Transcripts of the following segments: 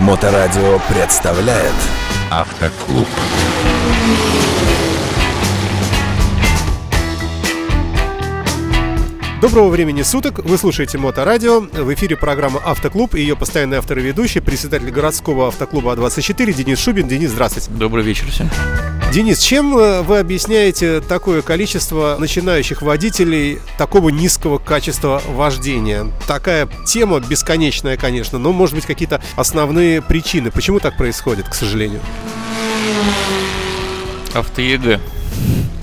Моторадио представляет Автоклуб. Доброго времени суток, вы слушаете Моторадио, в эфире программа «Автоклуб» и ее постоянный автор и ведущий, председатель городского автоклуба А24 Денис Шубин. Денис, здравствуйте. Добрый вечер всем. Денис, чем э, вы объясняете такое количество начинающих водителей такого низкого качества вождения? Такая тема бесконечная, конечно, но, может быть, какие-то основные причины. Почему так происходит, к сожалению? Авто-ЕГЭ.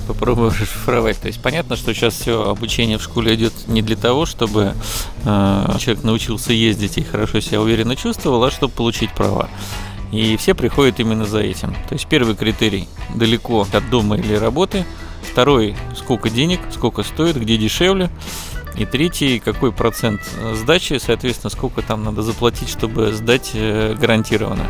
Попробую расшифровать. То есть понятно, что сейчас все обучение в школе идет не для того, чтобы э, человек научился ездить и хорошо себя уверенно чувствовал, а чтобы получить права. И все приходят именно за этим. То есть первый критерий – далеко от дома или работы. Второй – сколько денег, сколько стоит, где дешевле. И третий – какой процент сдачи, соответственно, сколько там надо заплатить, чтобы сдать э, гарантированно.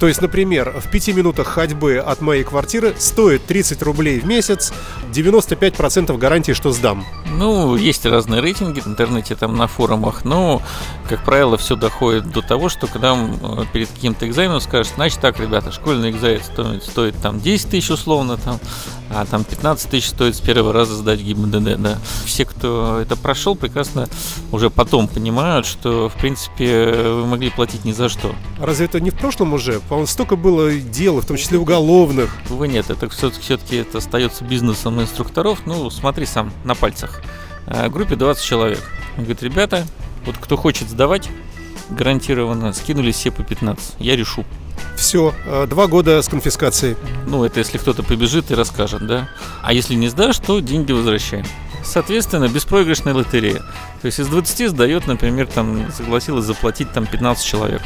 То есть, например, в пяти минутах ходьбы от моей квартиры стоит 30 рублей в месяц, 95% гарантии, что сдам. Ну, есть разные рейтинги в интернете, там на форумах, но, как правило, все доходит до того, что когда перед каким-то экзаменом скажешь, значит так, ребята, школьный экзамен стоит, стоит там 10 тысяч условно, там, а там 15 тысяч стоит с первого раза сдать ГИБДД, да. Все, кто это прошел, прекрасно уже потом понимают, что, в принципе, вы могли платить ни за что. Разве это не в прошлом уже? По-моему, столько было дел, в том числе уголовных. Увы, нет, это все-таки это остается бизнесом инструкторов. Ну, смотри сам, на пальцах. В группе 20 человек. Он говорит, ребята, вот кто хочет сдавать, гарантированно, скинули все по 15. Я решу. Все, два года с конфискацией. Ну, это если кто-то побежит и расскажет, да. А если не сдашь, то деньги возвращаем. Соответственно, беспроигрышная лотерея. То есть из 20 сдает, например, там согласилась заплатить там 15 человек.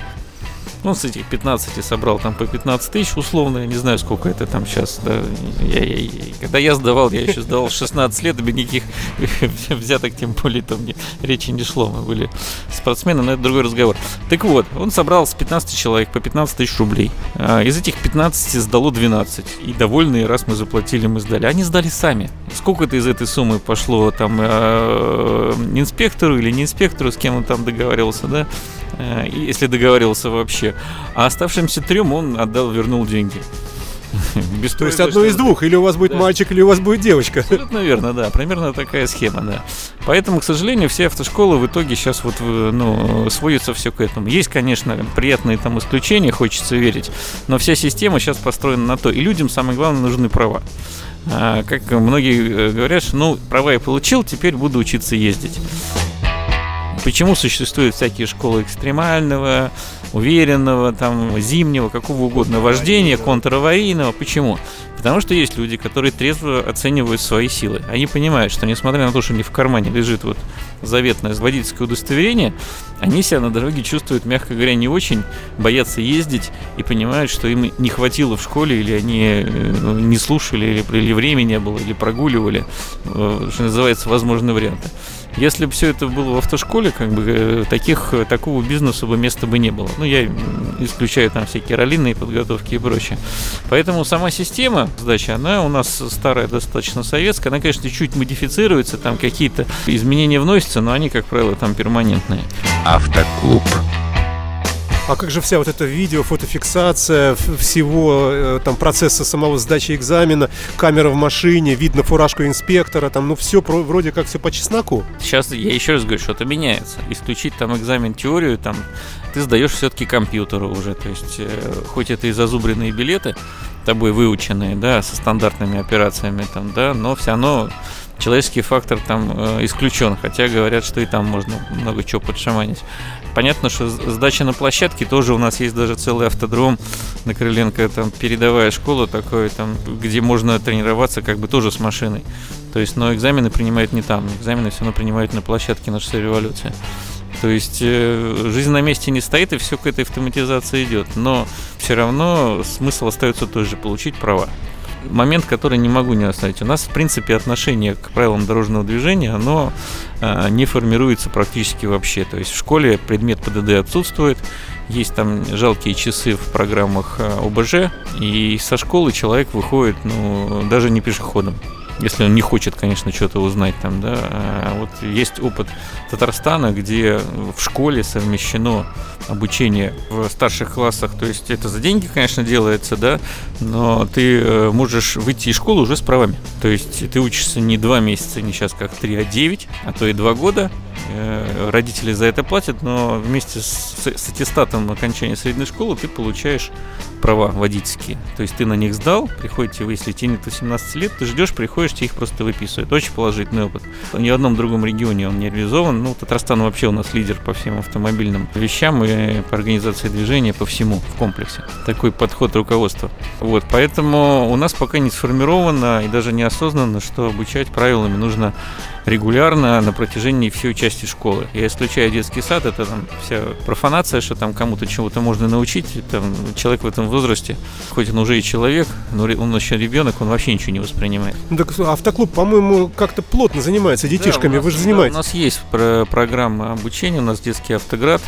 Ну, с этих 15 собрал там по 15 тысяч, условно, я не знаю, сколько это там сейчас, да. Я, я, я, когда я сдавал, я еще сдавал 16 лет, без никаких взяток, тем более там не, речи не шло. Мы были спортсмены, но это другой разговор. Так вот, он собрал с 15 человек по 15 тысяч рублей. А, из этих 15 сдало 12. И довольные, раз мы заплатили, мы сдали. Они сдали сами. Сколько-то из этой суммы пошло там э, инспектору или не инспектору, с кем он там договаривался, да, если договаривался вообще. А оставшимся трем он отдал, вернул деньги. Без То есть одно из двух, или у вас будет да. мальчик, или у вас будет девочка. Абсолютно верно, да, примерно такая схема, да. Поэтому, к сожалению, все автошколы в итоге сейчас вот, ну, сводятся все к этому. Есть, конечно, приятные там исключения, хочется верить, но вся система сейчас построена на то. И людям, самое главное, нужны права. А, как многие говорят, что, ну, права я получил, теперь буду учиться ездить. Почему существуют всякие школы экстремального, уверенного, там, зимнего, какого угодно вождения, контраварийного? Почему? Потому что есть люди, которые трезво оценивают свои силы. Они понимают, что несмотря на то, что у них в кармане лежит вот заветное водительское удостоверение, они себя на дороге чувствуют, мягко говоря, не очень, боятся ездить и понимают, что им не хватило в школе, или они э, не слушали, или, или времени не было, или прогуливали, э, что называется, возможные варианты. Если бы все это было в автошколе, как бы э, таких, такого бизнеса бы места бы не было. Ну, я исключаю там всякие ролиные подготовки и прочее. Поэтому сама система сдачи, она у нас старая, достаточно советская. Она, конечно, чуть модифицируется, там какие-то изменения вносятся, но они, как правило, там перманентные. Автоклуб. А как же вся вот эта видео, фотофиксация всего э, там процесса самого сдачи экзамена, камера в машине, видно фуражку инспектора, там, ну все вроде как все по чесноку. Сейчас я еще раз говорю, что-то меняется. Исключить там экзамен теорию, там ты сдаешь все-таки компьютеру уже, то есть э, хоть это и зазубренные билеты, тобой выученные, да, со стандартными операциями там, да, но все равно человеческий фактор там э, исключен, хотя говорят, что и там можно много чего подшаманить. Понятно, что сдача на площадке тоже у нас есть даже целый автодром на Крыленко, там передовая школа такой, там, где можно тренироваться как бы тоже с машиной. То есть, но экзамены принимают не там, экзамены все равно принимают на площадке на шоссе революции. То есть э, жизнь на месте не стоит, и все к этой автоматизации идет. Но все равно смысл остается тот же получить права момент, который не могу не оставить. У нас, в принципе, отношение к правилам дорожного движения, оно э, не формируется практически вообще. То есть в школе предмет ПДД отсутствует, есть там жалкие часы в программах э, ОБЖ, и со школы человек выходит, ну, даже не пешеходом. Если он не хочет, конечно, что-то узнать там, да. А вот есть опыт Татарстана, где в школе совмещено обучение в старших классах, то есть это за деньги, конечно, делается, да, но ты э, можешь выйти из школы уже с правами. То есть ты учишься не два месяца, не сейчас как три, а девять, а то и два года, родители за это платят, но вместе с, с аттестатом окончания средней школы ты получаешь права водительские. То есть ты на них сдал, приходите вы, если тебе нет 18 лет, ты ждешь, приходишь, тебе их просто выписывают. Очень положительный опыт. Ни в одном другом регионе он не реализован. Ну, Татарстан вообще у нас лидер по всем автомобильным вещам и по организации движения по всему в комплексе. Такой подход руководства. Вот, поэтому у нас пока не сформировано и даже неосознанно, что обучать правилами нужно регулярно на протяжении всей части школы. Я исключаю детский сад, это там вся профанация, что там кому-то чего-то можно научить. Там, человек в этом возрасте, хоть он уже и человек, но он еще ребенок, он вообще ничего не воспринимает. Ну, так автоклуб, по-моему, как-то плотно занимается детишками, да, нас, вы же занимаетесь. Да, у нас есть про программа обучения, у нас детский автоград,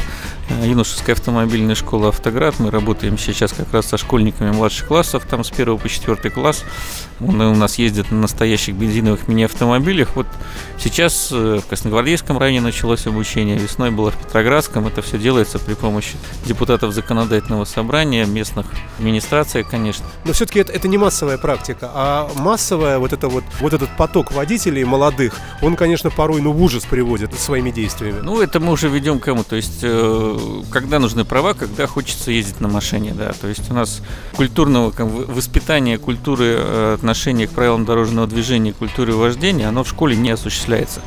э, юношеская автомобильная школа «Автоград». Мы работаем сейчас как раз со школьниками младших классов, там с 1 по 4 класс. Он у нас ездит на настоящих бензиновых мини-автомобилях. Вот сейчас э, в Красногвардейском районе началось обучение, весной было в Петроградском. Это все делается при помощи депутатов законодательного собрания, местных администраций, конечно. Но все-таки это, это не массовая практика, а массовая вот, это вот, вот этот поток водителей молодых, он, конечно, порой ну, в ужас приводит своими действиями. Ну, это мы уже ведем к кому. То есть, э, когда нужны права, когда хочется ездить на машине, да. То есть у нас культурного воспитания культуры э, отношения к правилам дорожного движения, культуре вождения, оно в школе не осуществляется.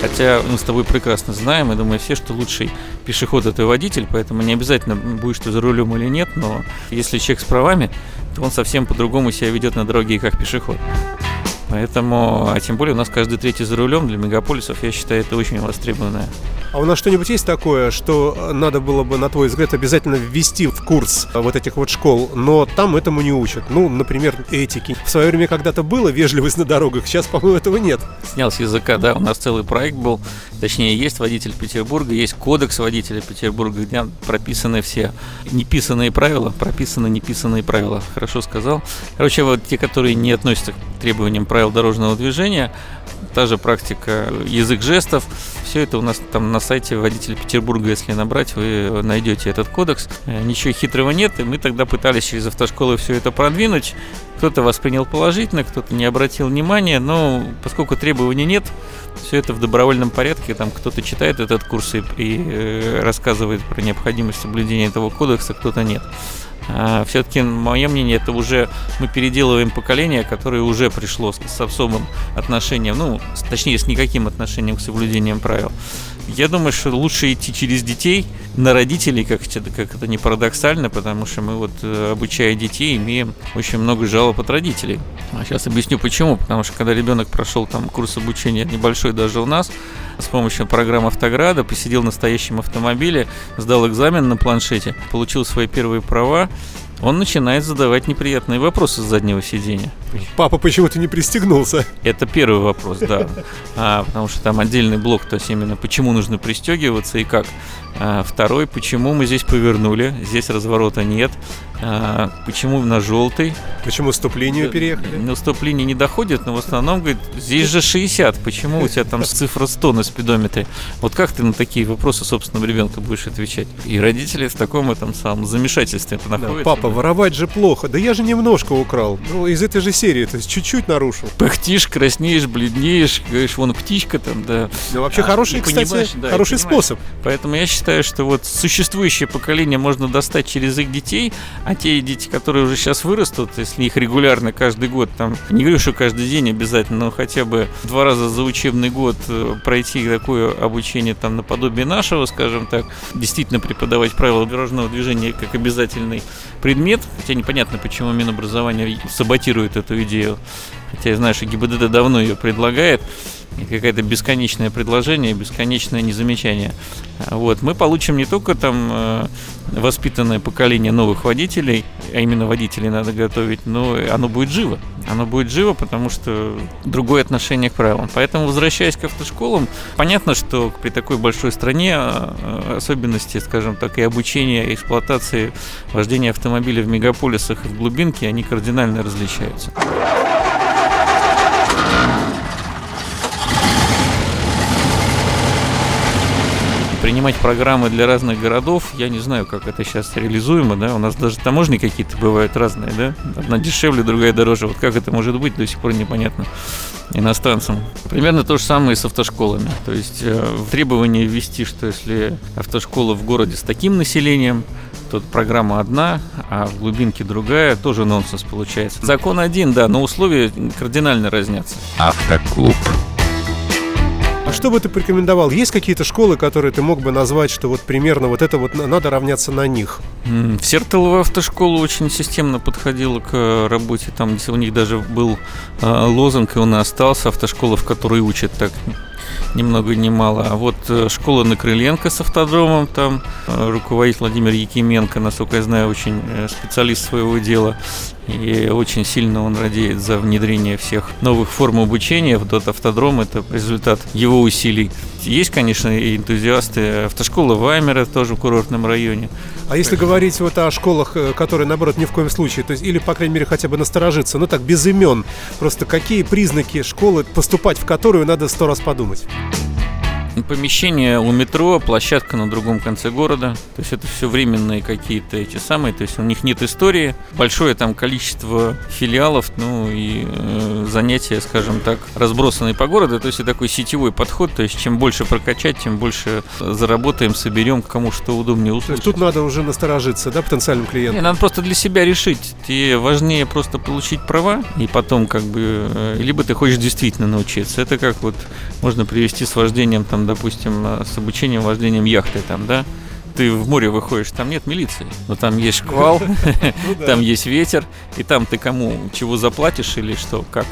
Хотя мы с тобой прекрасно знаем, и думаю все, что лучший пешеход это водитель, поэтому не обязательно будешь ты за рулем или нет, но если человек с правами, то он совсем по-другому себя ведет на дороге, как пешеход. Поэтому, а тем более у нас каждый третий за рулем для мегаполисов, я считаю, это очень востребованное. А у нас что-нибудь есть такое, что надо было бы, на твой взгляд, обязательно ввести в курс вот этих вот школ, но там этому не учат? Ну, например, этики. В свое время когда-то было вежливость на дорогах, сейчас, по-моему, этого нет. Снял с языка, да, у нас целый проект был, точнее, есть водитель Петербурга, есть кодекс водителя Петербурга, где прописаны все неписанные правила, прописаны неписанные правила, хорошо сказал. Короче, вот те, которые не относятся к требованиям правил дорожного движения, та же практика язык жестов, все это у нас там на сайте водителя Петербурга, если набрать, вы найдете этот кодекс. Э, ничего хитрого нет, и мы тогда пытались через автошколы все это продвинуть. Кто-то воспринял положительно, кто-то не обратил внимания, но поскольку требований нет, все это в добровольном порядке, там кто-то читает этот курс и, и э, рассказывает про необходимость соблюдения этого кодекса, кто-то нет. А, все-таки, мое мнение, это уже мы переделываем поколение, которое уже пришло с, с особым отношением, ну, точнее, с никаким отношением к соблюдениям правил. Я думаю, что лучше идти через детей на родителей, как, как это не парадоксально, потому что мы вот, э, обучая детей, имеем очень много жалоб от родителей. А сейчас объясню почему. Потому что когда ребенок прошел там курс обучения небольшой даже у нас, с помощью программы Автограда, посидел в настоящем автомобиле, сдал экзамен на планшете, получил свои первые права, он начинает задавать неприятные вопросы с заднего сидения. Папа почему то не пристегнулся? Это первый вопрос, да. А, потому что там отдельный блок, то есть именно почему нужно пристегиваться и как. А, второй, почему мы здесь повернули, здесь разворота нет. А, почему на желтый? Почему стоп-линию переехали? На стоп-линии не доходит, но в основном говорит, здесь же 60, почему у тебя там цифра 100 на спидометре? Вот как ты на такие вопросы собственного ребенка будешь отвечать? И родители в таком этом самом замешательстве находятся. Да, папа, воровать же плохо. Да я же немножко украл. Ну, из этой же серии, то есть чуть-чуть нарушил. Пыхтишь, краснеешь, бледнеешь, говоришь, вон птичка там, да. Ну, вообще а, хороший, кстати, да, хороший способ. Поэтому я считаю, что вот существующее поколение можно достать через их детей, а те дети, которые уже сейчас вырастут, если их регулярно каждый год, там, не говорю, что каждый день обязательно, но хотя бы два раза за учебный год э, пройти такое обучение там наподобие нашего, скажем так, действительно преподавать правила дорожного движения как обязательный предмет, хотя непонятно, почему Минобразование саботирует эту идею, хотя я знаю, что ГИБДД давно ее предлагает, какое-то бесконечное предложение, бесконечное незамечание. Вот. Мы получим не только там э, воспитанное поколение новых водителей, а именно водителей надо готовить, но оно будет живо. Оно будет живо, потому что другое отношение к правилам. Поэтому, возвращаясь к автошколам, понятно, что при такой большой стране э, особенности, скажем так, и обучения, и эксплуатации вождения автомобиля в мегаполисах и в глубинке, они кардинально различаются. Принимать программы для разных городов. Я не знаю, как это сейчас реализуемо, да. У нас даже таможни какие-то бывают разные, да. Одна дешевле, другая дороже. Вот как это может быть, до сих пор непонятно иностранцам. Примерно то же самое и с автошколами. То есть э, требование ввести, что если автошкола в городе с таким населением, то программа одна, а в глубинке другая, тоже нонсенс получается. Закон один, да, но условия кардинально разнятся. Автоклуб. Что бы ты порекомендовал? Есть какие-то школы, которые ты мог бы назвать, что вот примерно вот это вот надо равняться на них? В Сертолово автошкола очень системно подходила к работе. Там у них даже был э, лозунг, и он и остался, автошкола, в которой учат так ни много ни мало. А вот э, школа на Крыленко с автодромом, там э, руководитель Владимир Якименко, насколько я знаю, очень специалист своего дела. И очень сильно он радеет за внедрение всех новых форм обучения в дот автодром. Это результат его усилий. Есть, конечно, и энтузиасты. Автошкола Ваймера тоже в курортном районе. А если говорить вот о школах, э, которые, наоборот, ни в коем случае, то есть, или, по крайней мере, хотя бы насторожиться, ну так, без имен, просто какие признаки школы, поступать в которую надо сто раз подумать? Помещение у метро, площадка на другом конце города. То есть это все временные какие-то эти самые. То есть у них нет истории. Большое там количество филиалов, ну и э, занятия, скажем так, разбросанные по городу. То есть это такой сетевой подход. То есть чем больше прокачать, тем больше заработаем, соберем, кому что удобнее услышать. Тут надо уже насторожиться, да, потенциальным клиентам? Не, надо просто для себя решить. Тебе важнее просто получить права и потом как бы... Э, либо ты хочешь действительно научиться. Это как вот можно привести с вождением там допустим, э, с обучением вождением яхты там, да, ты в море выходишь, там нет милиции, но там есть шквал, ну там есть ветер, и там ты кому чего заплатишь или что, как?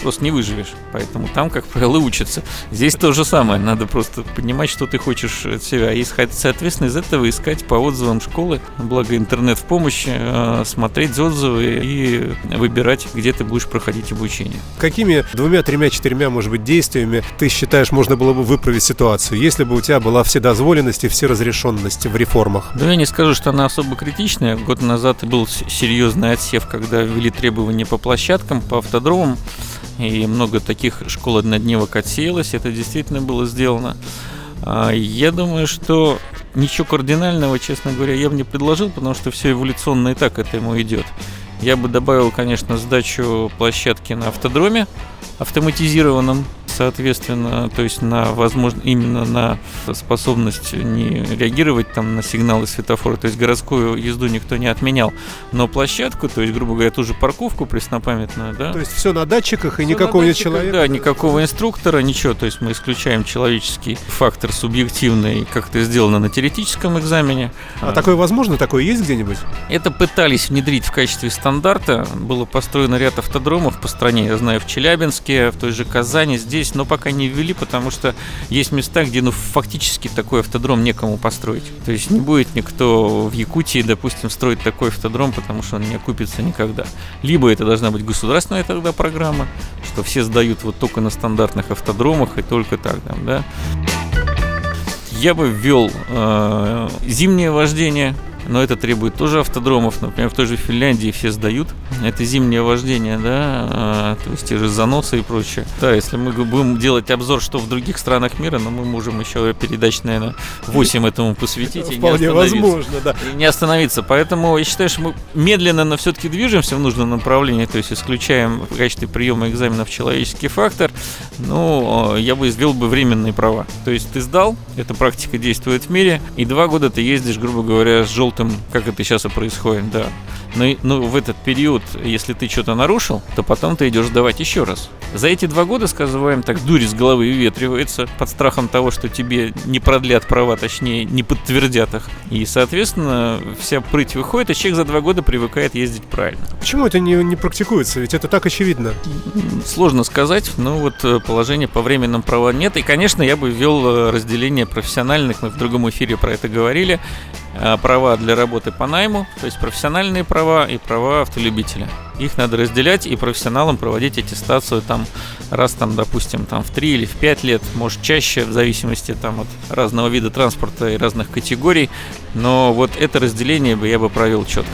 Просто не выживешь. Поэтому там, как правило, учатся. Здесь то же самое. Надо просто понимать, что ты хочешь от себя. И, соответственно, из этого искать по отзывам школы. Благо интернет в помощь, э, смотреть отзывы и выбирать, где ты будешь проходить обучение. Какими двумя, тремя, четырьмя, может быть, действиями ты считаешь, можно было бы выправить ситуацию, если бы у тебя была вседозволенность и всеразрешенность в реформах? Да я не скажу, что она особо критичная. Год назад был серьезный отсев, когда ввели требования по площадкам, по автодромам и много таких школ однодневок отсеялось, это действительно было сделано. А, я думаю, что ничего кардинального, честно говоря, я бы не предложил, потому что все эволюционно и так к этому идет. Я бы добавил, конечно, сдачу площадки на автодроме автоматизированном, соответственно, то есть на возможно именно на способность не реагировать там на сигналы светофора, то есть городскую езду никто не отменял, но площадку, то есть грубо говоря, ту же парковку преснопамятную, да. То есть все на датчиках и все никакого нет человека. Да, никакого инструктора, ничего, то есть мы исключаем человеческий фактор субъективный, как это сделано на теоретическом экзамене. А, а такое возможно, такое есть где-нибудь? Это пытались внедрить в качестве стандарта, было построено ряд автодромов по стране, я знаю, в Челябинске, в той же Казани, здесь есть, но пока не ввели, потому что есть места, где ну фактически такой автодром некому построить. То есть не будет никто в Якутии, допустим, строить такой автодром, потому что он не окупится никогда. Либо это должна быть государственная тогда программа, что все сдают вот только на стандартных автодромах и только так там, да. Я бы ввел э, зимнее вождение, но это требует тоже автодромов. Например, в той же Финляндии все сдают. Это зимнее вождение, да, а, то есть те же заносы и прочее. Да, если мы будем делать обзор, что в других странах мира, но мы можем еще передач, наверное, 8 этому посвятить. И Вполне возможно, да. И не остановиться. Поэтому я считаю, что мы медленно, но все-таки движемся в нужном направлении, то есть исключаем в качестве приема экзаменов человеческий фактор. Ну, я бы извел бы временные права. То есть ты сдал, эта практика действует в мире, и два года ты ездишь, грубо говоря, с желтым желтым, как это сейчас и происходит, да. Но, и- ну, в этот период, если ты что-то нарушил, то потом ты идешь сдавать еще раз. За эти два года, скажем так, дурь из головы выветривается под страхом того, что тебе не продлят права, точнее, не подтвердят их. И, соответственно, вся прыть выходит, и человек за два года привыкает ездить правильно. Почему это не, не практикуется? Ведь это так очевидно. Сложно сказать, но вот э, положение по временным права нет. И, конечно, я бы ввел э, разделение профессиональных, мы в другом эфире про это говорили, права для работы по найму, то есть профессиональные права и права автолюбителя. Их надо разделять и профессионалам проводить аттестацию там раз там, допустим, там в 3 или в 5 лет, может чаще, в зависимости там от разного вида транспорта и разных категорий. Но вот это разделение бы я бы провел четко.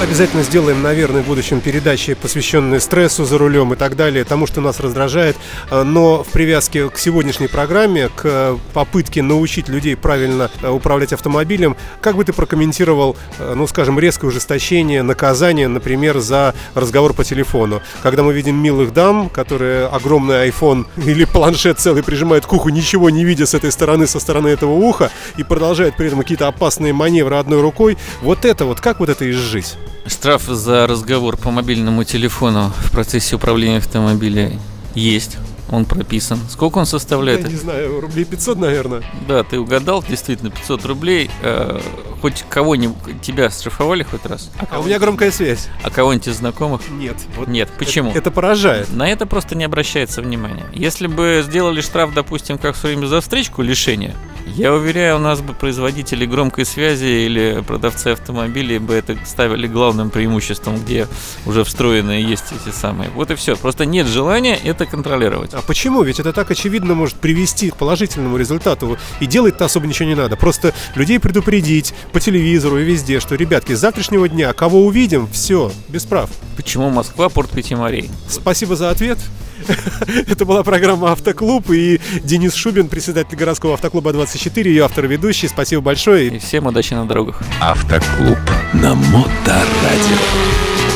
Обязательно сделаем, наверное, в будущем передачи, посвященные стрессу за рулем и так далее, тому, что нас раздражает. Э, Но в привязке к сегодняшней программе, к э, попытке научить людей правильно э, управлять автомобилем, как бы ты прокомментировал, э, ну, скажем, резкое ужесточение, наказание, например, за разговор по телефону? Когда мы видим милых дам, которые огромный iPhone или планшет целый прижимают к уху, ничего не видя с этой стороны, со стороны этого уха, и продолжают при этом какие-то опасные маневры одной рукой, вот это вот, как вот это изжить? Штраф за разговор по мобильному телефону в процессе управления автомобилем есть. Он прописан. Сколько он составляет? Я не знаю, рублей 500, наверное. Да, ты угадал, действительно, 500 рублей. Э, хоть кого-нибудь тебя штрафовали хоть раз? А у меня громкая связь. А кого-нибудь из знакомых? Нет. Вот Нет. Почему? Это, это поражает. На это просто не обращается внимания. Если бы сделали штраф, допустим, как в свое время за встречку лишения, я уверяю, у нас бы производители громкой связи или продавцы автомобилей бы это ставили главным преимуществом, где уже встроенные есть эти самые. Вот и все. Просто нет желания это контролировать. А почему? Ведь это так очевидно может привести к положительному результату. И делать-то особо ничего не надо. Просто людей предупредить по телевизору и везде, что, ребятки, с завтрашнего дня, кого увидим, все, без прав. Почему Москва порт пяти морей? Спасибо за ответ. Это была программа «Автоклуб» и Денис Шубин, председатель городского автоклуба 24, ее автор и ведущий. Спасибо большое. И всем удачи на дорогах. Автоклуб. На Моторадио.